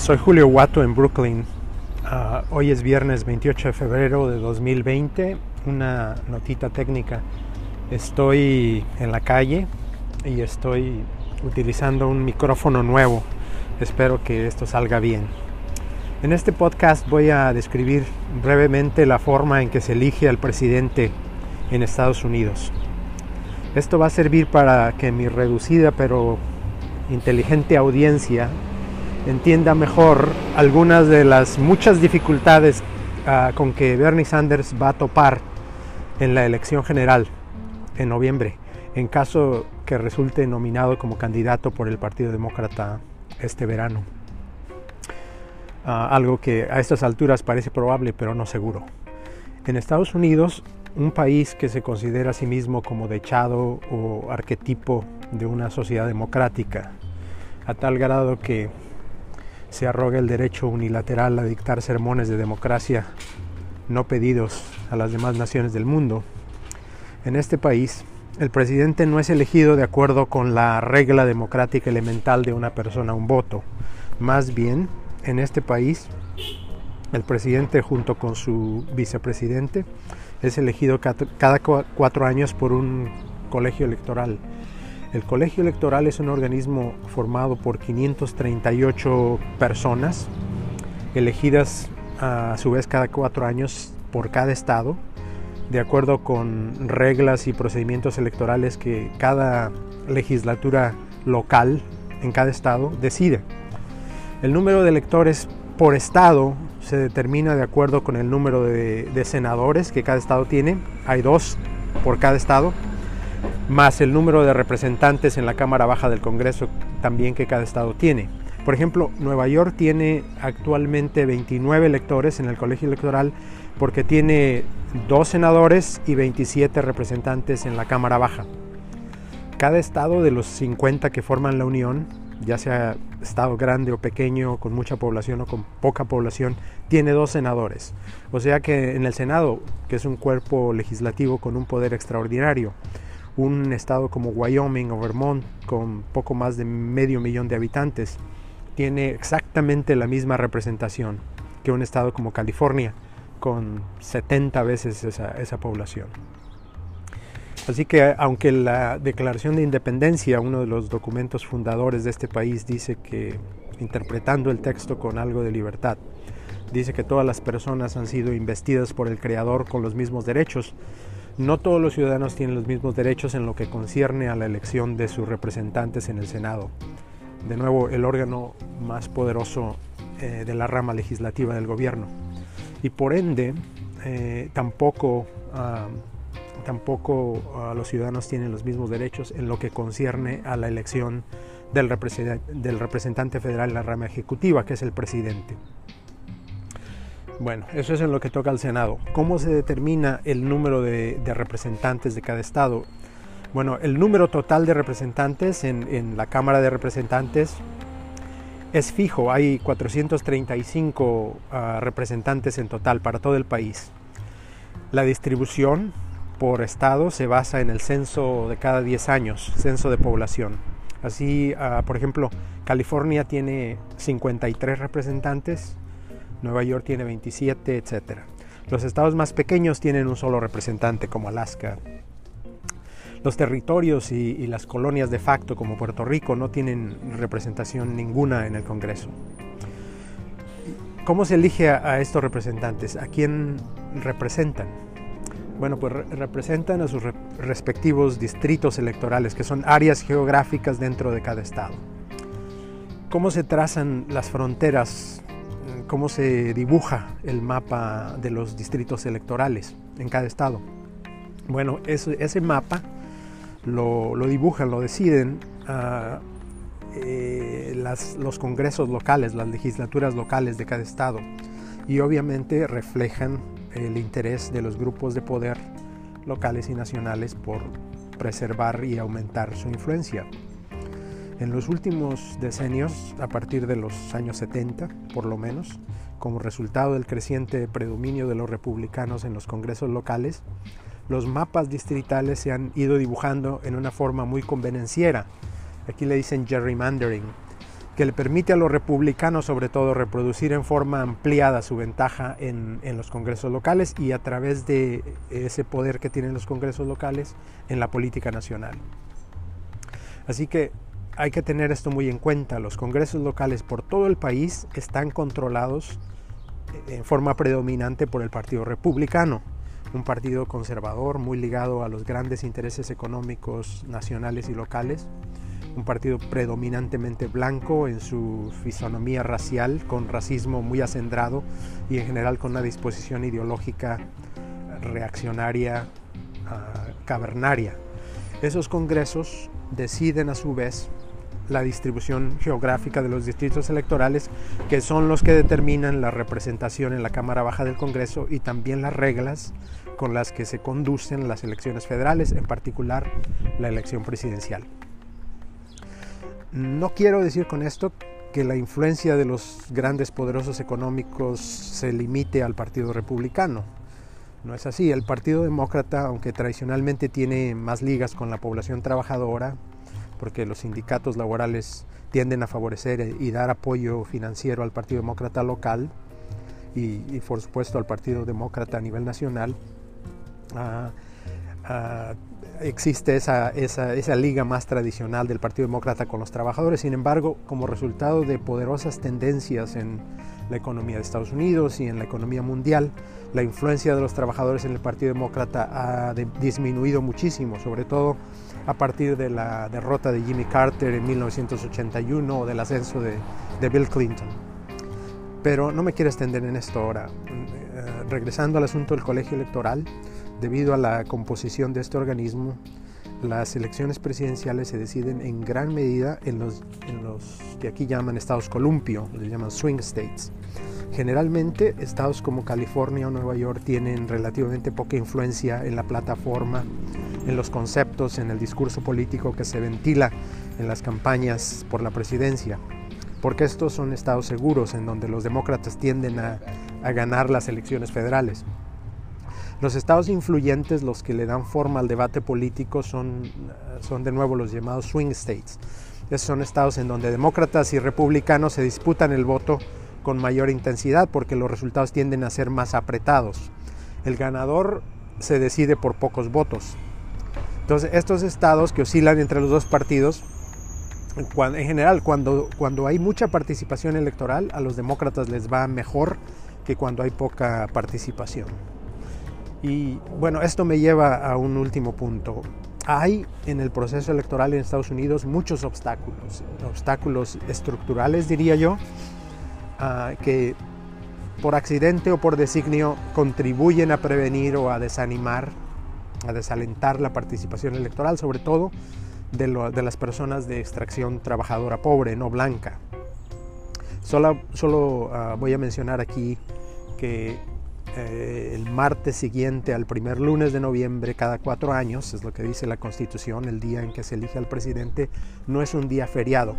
Soy Julio Guato en Brooklyn. Uh, hoy es viernes 28 de febrero de 2020. Una notita técnica. Estoy en la calle y estoy utilizando un micrófono nuevo. Espero que esto salga bien. En este podcast voy a describir brevemente la forma en que se elige al presidente en Estados Unidos. Esto va a servir para que mi reducida pero inteligente audiencia entienda mejor algunas de las muchas dificultades uh, con que Bernie Sanders va a topar en la elección general en noviembre, en caso que resulte nominado como candidato por el Partido Demócrata este verano. Uh, algo que a estas alturas parece probable, pero no seguro. En Estados Unidos, un país que se considera a sí mismo como dechado o arquetipo de una sociedad democrática, a tal grado que se arroga el derecho unilateral a dictar sermones de democracia no pedidos a las demás naciones del mundo. En este país, el presidente no es elegido de acuerdo con la regla democrática elemental de una persona un voto. Más bien, en este país, el presidente junto con su vicepresidente es elegido cada cuatro años por un colegio electoral el colegio electoral es un organismo formado por 538 personas, elegidas a su vez cada cuatro años por cada estado, de acuerdo con reglas y procedimientos electorales que cada legislatura local en cada estado decide. El número de electores por estado se determina de acuerdo con el número de, de senadores que cada estado tiene. Hay dos por cada estado más el número de representantes en la Cámara Baja del Congreso también que cada estado tiene. Por ejemplo, Nueva York tiene actualmente 29 electores en el colegio electoral porque tiene dos senadores y 27 representantes en la Cámara Baja. Cada estado de los 50 que forman la Unión, ya sea estado grande o pequeño, con mucha población o con poca población, tiene dos senadores. O sea que en el Senado, que es un cuerpo legislativo con un poder extraordinario, un estado como Wyoming o Vermont, con poco más de medio millón de habitantes, tiene exactamente la misma representación que un estado como California, con 70 veces esa, esa población. Así que aunque la Declaración de Independencia, uno de los documentos fundadores de este país, dice que, interpretando el texto con algo de libertad, dice que todas las personas han sido investidas por el Creador con los mismos derechos, no todos los ciudadanos tienen los mismos derechos en lo que concierne a la elección de sus representantes en el Senado. De nuevo, el órgano más poderoso eh, de la rama legislativa del gobierno. Y por ende, eh, tampoco, uh, tampoco uh, los ciudadanos tienen los mismos derechos en lo que concierne a la elección del, del representante federal en la rama ejecutiva, que es el presidente. Bueno, eso es en lo que toca al Senado. ¿Cómo se determina el número de, representantes de cada estado? Bueno, el número total de representantes en, la Cámara de Representantes es fijo. Hay 435 uh, representantes en total para todo el país. La distribución por estado se basa en el censo de cada 10 años, censo de población. Así, uh, por ejemplo, California tiene 53 representantes, Nueva York tiene 27, etc. Los estados más pequeños tienen un solo representante, como Alaska. Los territorios y, las colonias de facto, como Puerto Rico, no tienen representación ninguna en el Congreso. ¿Cómo se elige a, estos representantes? ¿A quién representan? Bueno, pues re representan a sus re respectivos distritos electorales, que son áreas geográficas dentro de cada estado. ¿Cómo se trazan las fronteras cómo se dibuja el mapa de los distritos electorales en cada estado. Bueno, ese, mapa lo, dibujan, lo deciden uh, eh, los congresos locales, las legislaturas locales de cada estado y obviamente reflejan el interés de los grupos de poder locales y nacionales por preservar y aumentar su influencia. En los últimos decenios, a partir de los años 70 por lo menos, como resultado del creciente predominio de los republicanos en los congresos locales, los mapas distritales se han ido dibujando en una forma muy convenenciera. Aquí le dicen gerrymandering. que le permite a los republicanos sobre todo reproducir en forma ampliada su ventaja en, en, los congresos locales y a través de ese poder que tienen los congresos locales en la política nacional. Así que hay que tener esto muy en cuenta. Los congresos locales por todo el país están controlados en forma predominante por el Partido Republicano, un partido conservador muy ligado a los grandes intereses económicos nacionales y locales, un partido predominantemente blanco en su fisonomía racial, con racismo muy acendrado y en general con una disposición ideológica reaccionaria, uh, cavernaria. Esos congresos deciden a su vez la distribución geográfica de los distritos electorales, que son los que determinan la representación en la Cámara Baja del Congreso y también las reglas con las que se conducen las elecciones federales, en particular la elección presidencial. No quiero decir con esto que la influencia de los grandes poderosos económicos se limite al Partido Republicano. No es así. El Partido Demócrata, aunque tradicionalmente tiene más ligas con la población trabajadora, porque los sindicatos laborales tienden a favorecer y dar apoyo financiero al Partido Demócrata local y, por supuesto al Partido Demócrata a nivel nacional. Ah, existe esa, esa, esa, liga más tradicional del Partido Demócrata con los trabajadores. Sin embargo, como resultado de poderosas tendencias en la economía de Estados Unidos y en la economía mundial, la influencia de los trabajadores en el Partido Demócrata ha disminuido muchísimo, sobre todo a partir de la derrota de Jimmy Carter en 1981 o del ascenso de, de Bill Clinton. Pero no me quiero extender en esto ahora. Eh, regresando al asunto del colegio electoral, debido a la composición de este organismo, las elecciones presidenciales se deciden en gran medida en los, los que aquí llaman estados columpio, les llaman swing states. Generalmente estados como California o Nueva York tienen relativamente poca influencia en la plataforma, en los conceptos, en el discurso político que se ventila en las campañas por la presidencia, porque estos son estados seguros en donde los demócratas tienden a, a ganar las elecciones federales. Los estados influyentes, los que le dan forma al debate político, son, son de nuevo los llamados swing states. Esos son estados en donde demócratas y republicanos se disputan el voto con mayor intensidad porque los resultados tienden a ser más apretados. El ganador se decide por pocos votos. Entonces, estos estados que oscilan entre los dos partidos, en general, cuando, cuando hay mucha participación electoral, a los demócratas les va mejor que cuando hay poca participación. Y bueno, esto me lleva a un último punto. Hay en el proceso electoral en Estados Unidos muchos obstáculos, obstáculos estructurales diría yo, que por accidente o por designio contribuyen a prevenir o a desanimar, a desalentar la participación electoral, sobre todo de, las personas de extracción trabajadora pobre, no blanca. Solo, solo ah, voy a mencionar aquí que eh, el martes siguiente al primer lunes de noviembre cada cuatro años, es lo que dice la Constitución, el día en que se elige al presidente, no es un día feriado,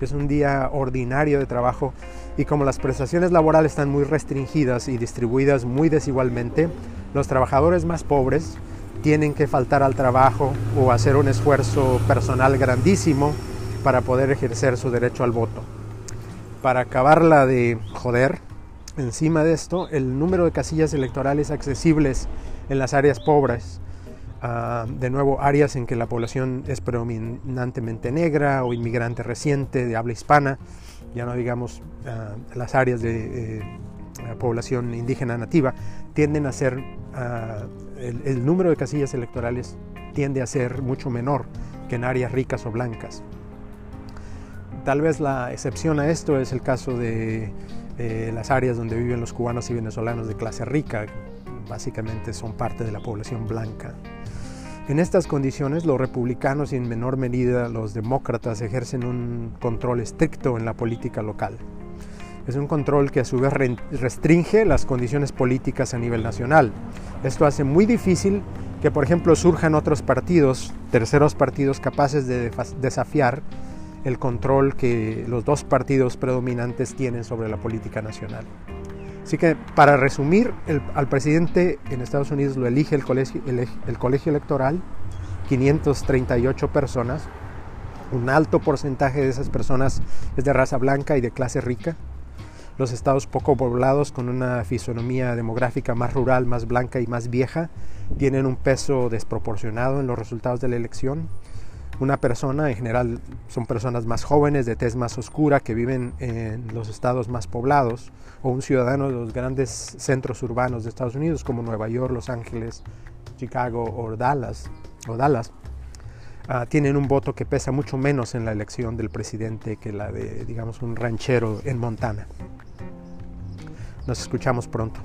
es un día ordinario de trabajo y como las prestaciones laborales están muy restringidas y distribuidas muy desigualmente, los trabajadores más pobres tienen que faltar al trabajo o hacer un esfuerzo personal grandísimo para poder ejercer su derecho al voto. Para acabarla de joder, encima de esto, el número de casillas electorales accesibles en las áreas pobres Ah, de nuevo, áreas en que la población es predominantemente negra o inmigrante reciente de habla hispana, ya no digamos ah, las áreas de eh, población indígena nativa, tienden a ser, ah, el, el, número de casillas electorales tiende a ser mucho menor que en áreas ricas o blancas. Tal vez la excepción a esto es el caso de las áreas donde viven los cubanos y venezolanos de clase rica, básicamente son parte de la población blanca. En estas condiciones, los republicanos y en menor medida los demócratas ejercen un control estricto en la política local. Es un control que a su vez restringe las condiciones políticas a nivel nacional. Esto hace muy difícil que, por ejemplo, surjan otros partidos, terceros partidos capaces de desafiar el control que los dos partidos predominantes tienen sobre la política nacional. Así que para resumir, al presidente en Estados Unidos lo elige el colegio, el, colegio electoral, 538 personas, Un alto porcentaje de esas personas es de raza blanca y de clase rica. Los estados poco poblados con una fisonomía demográfica más rural, más blanca y más vieja tienen un peso desproporcionado en los resultados de la elección. Una persona, en general son personas más jóvenes, de tez más oscura, que viven en los estados más poblados, o un ciudadano de los grandes centros urbanos de Estados Unidos como Nueva York, Los Ángeles, Chicago o Dallas, o Dallas uh, tienen un voto que pesa mucho menos en la elección del presidente que la de, digamos, un ranchero en Montana. Nos escuchamos pronto.